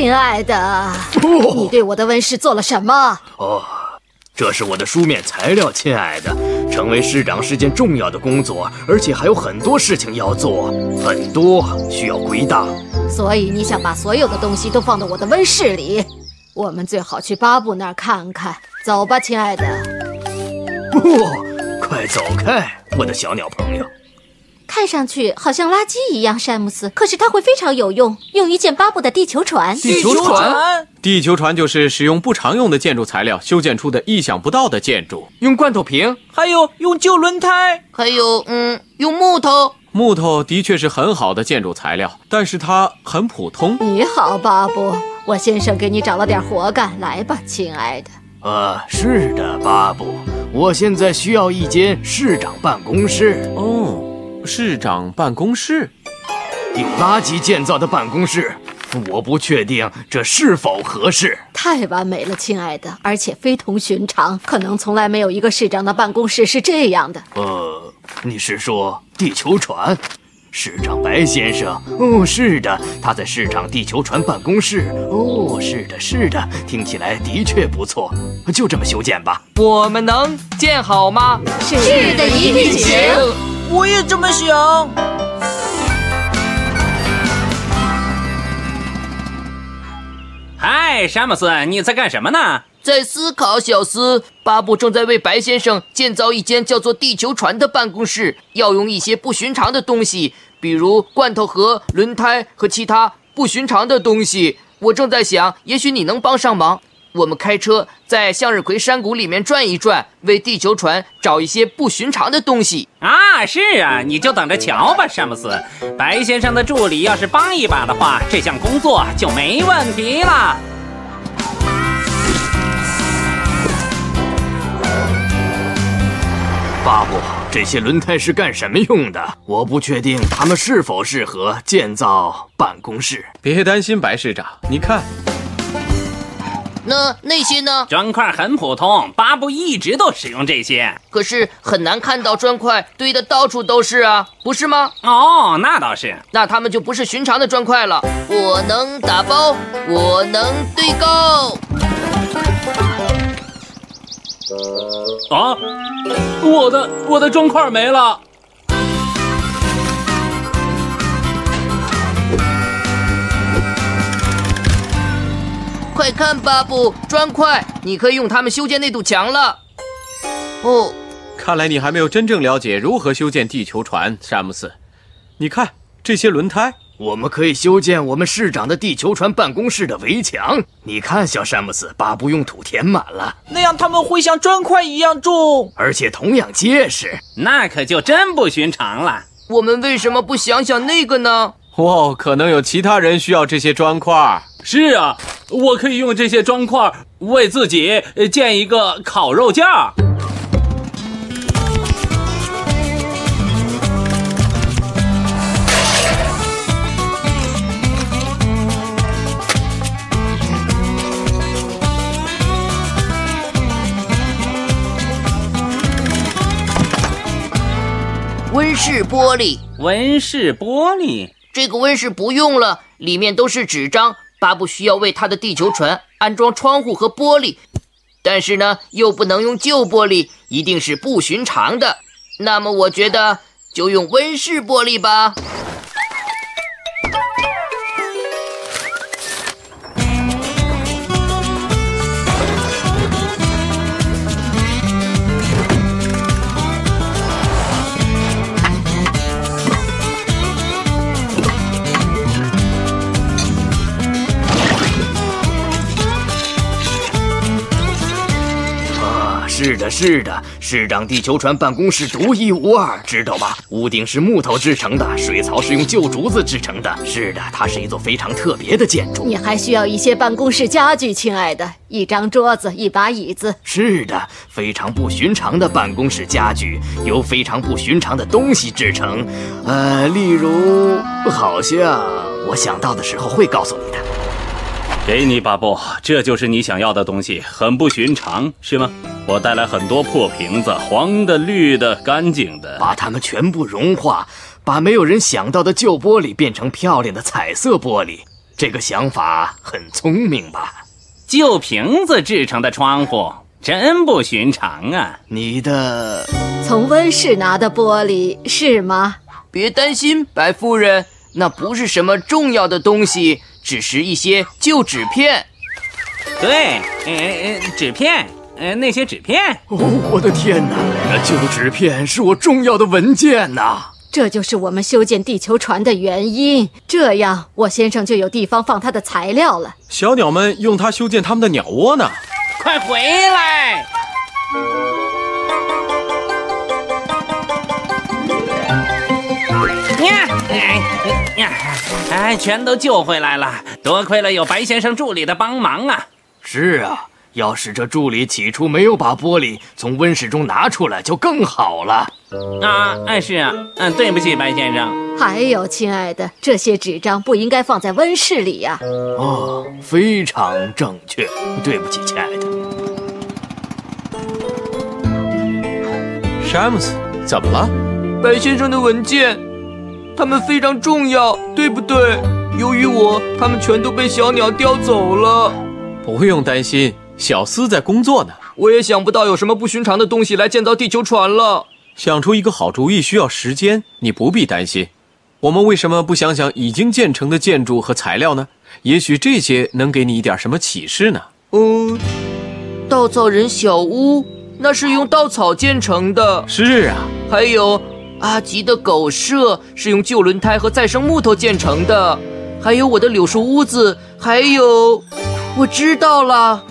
亲爱的，你对我的温室做了什么？哦，这是我的书面材料，亲爱的。成为市长是件重要的工作，而且还有很多事情要做，很多需要归档。所以你想把所有的东西都放到我的温室里？我们最好去巴布那儿看看。走吧，亲爱的。哦，快走开，我的小鸟朋友。看上去好像垃圾一样，詹姆斯，可是它会非常有用，用于建巴布的地球船。地球船，地球船就是使用不常用的建筑材料修建出的意想不到的建筑。用罐头瓶，还有用旧轮胎，还有，嗯，用木头。木头的确是很好的建筑材料，但是它很普通。你好，巴布，我先生给你找了点活干，来吧，亲爱的。呃，是的，巴布，我现在需要一间市长办公室。哦，市长办公室，用垃圾建造的办公室，我不确定这是否合适。太完美了，亲爱的，而且非同寻常，可能从来没有一个市长的办公室是这样的。呃，你是说地球船？市长白先生？哦，是的，他在市长地球船办公室。哦，是的，是的，听起来的确不错，就这么修建吧。我们能建好吗？是的，一定行。我也这么想。嗨，詹姆斯，你在干什么呢？在思考，小斯。巴布正在为白先生建造一间叫做地球船的办公室，要用一些不寻常的东西，比如罐头盒、轮胎和其他不寻常的东西。我正在想，也许你能帮上忙。我们开车在向日葵山谷里面转一转，为地球船找一些不寻常的东西。啊，是啊，你就等着瞧吧，詹姆斯。白先生的助理要是帮一把的话，这项工作就没问题了。巴布，这些轮胎是干什么用的？我不确定它们是否适合建造办公室。别担心，白市长，你看，那那些呢？砖块很普通，巴布一直都使用这些。可是很难看到砖块堆的到处都是啊，不是吗？哦，那倒是。那他们就不是寻常的砖块了。我能打包，我能堆高。啊，我的我的砖块没了。快看，巴布，砖块，你可以用它们修建那堵墙了。哦，看来你还没有真正了解如何修建地球船，詹姆斯。你看这些轮胎，我们可以修建我们市长的地球船办公室的围墙。你看，小詹姆斯，巴布用土填满了，那样他们会像砖块一样重。而且同样结实。那可就真不寻常了。我们为什么不想想那个呢？哦，可能有其他人需要这些砖块。是啊，我可以用这些砖块为自己建一个烤肉架。温室玻璃，温室玻璃，这个温室不用了，里面都是纸张。巴布需要为他的地球船安装窗户和玻璃，但是呢，又不能用旧玻璃，一定是不寻常的。那么，我觉得就用温室玻璃吧。的，是的，市长地球船办公室独一无二，知道吗？屋顶是木头制成的，水槽是用旧竹子制成的。是的，它是一座非常特别的建筑。你还需要一些办公室家具，亲爱的，一张桌子，一把椅子。是的，非常不寻常的办公室家具由非常不寻常的东西制成。呃，例如，好像我想到的时候会告诉你的。给你，巴布，这就是你想要的东西，很不寻常，是吗？我带来很多破瓶子，黄的、绿的、干净的。把它们全部融化，把没有人想到的旧玻璃变成漂亮的彩色玻璃。这个想法很聪明吧？旧瓶子制成的窗户，真不寻常啊！你的从温室拿的玻璃是吗？别担心，白夫人，那不是什么重要的东西，只是一些旧纸片。对，呃，呃纸片，呃，那些纸片。哦，我的天哪！那旧纸片是我重要的文件呐。这就是我们修建地球船的原因。这样，我先生就有地方放他的材料了。小鸟们用它修建它们的鸟窝呢。快回来！呀，哎呀，哎，全都救回来了，多亏了有白先生助理的帮忙啊！是啊，要是这助理起初没有把玻璃从温室中拿出来，就更好了。啊，哎，是啊，嗯，对不起，白先生。还有，亲爱的，这些纸张不应该放在温室里呀、哦，非常正确。对不起，亲爱的。詹姆斯，怎么了？白先生的文件，他们非常重要，对不对？由于我，他们全都被小鸟叼走了。不用担心，小斯在工作呢。我也想不到有什么不寻常的东西来建造地球船了。想出一个好主意需要时间，你不必担心。我们为什么不想想已经建成的建筑和材料呢？也许这些能给你一点什么启示呢？嗯，稻草人小屋，那是用稻草建成的。是啊，还有阿吉的狗舍是用旧轮胎和再生木头建成的。还有我的柳树屋子，还有，我知道了，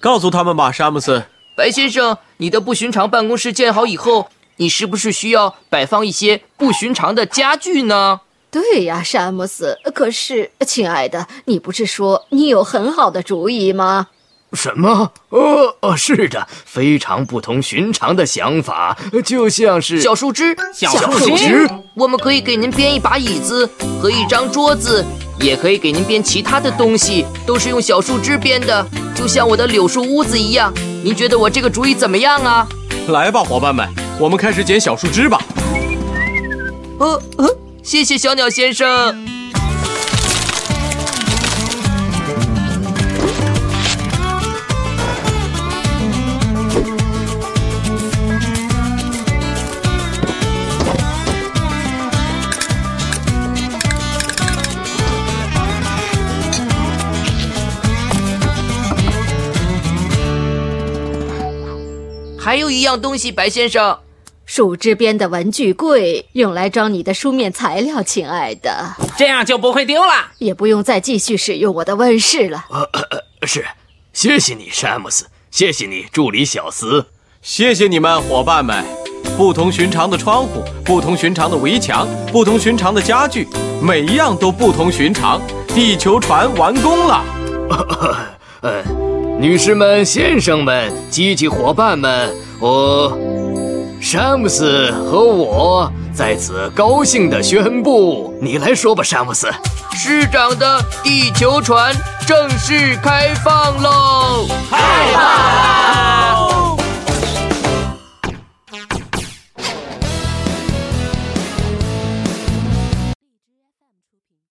告诉他们吧，詹姆斯。白先生，你的不寻常办公室建好以后，你是不是需要摆放一些不寻常的家具呢？对呀，詹姆斯。可是，亲爱的，你不是说你有很好的主意吗？什么？呃呃，是的，非常不同寻常的想法，就像是小树枝，小树枝。我们可以给您编一把椅子和一张桌子，也可以给您编其他的东西，都是用小树枝编的，就像我的柳树屋子一样。您觉得我这个主意怎么样啊？来吧，伙伴们，我们开始剪小树枝吧。呃呃，谢谢小鸟先生。一样东西，白先生，树枝编的文具柜，用来装你的书面材料，亲爱的，这样就不会丢了。也不用再继续使用我的温室了。是，谢谢你，詹姆斯，谢谢你，助理小斯。谢谢你们，伙伴们。不同寻常的窗户，不同寻常的围墙，不同寻常的家具，每一样都不同寻常。地球船完工了。呃，女士们先生们机器伙伴们我詹姆斯和我在此高兴地宣布你来说吧詹姆斯。市长的地球船正式开放喽！太棒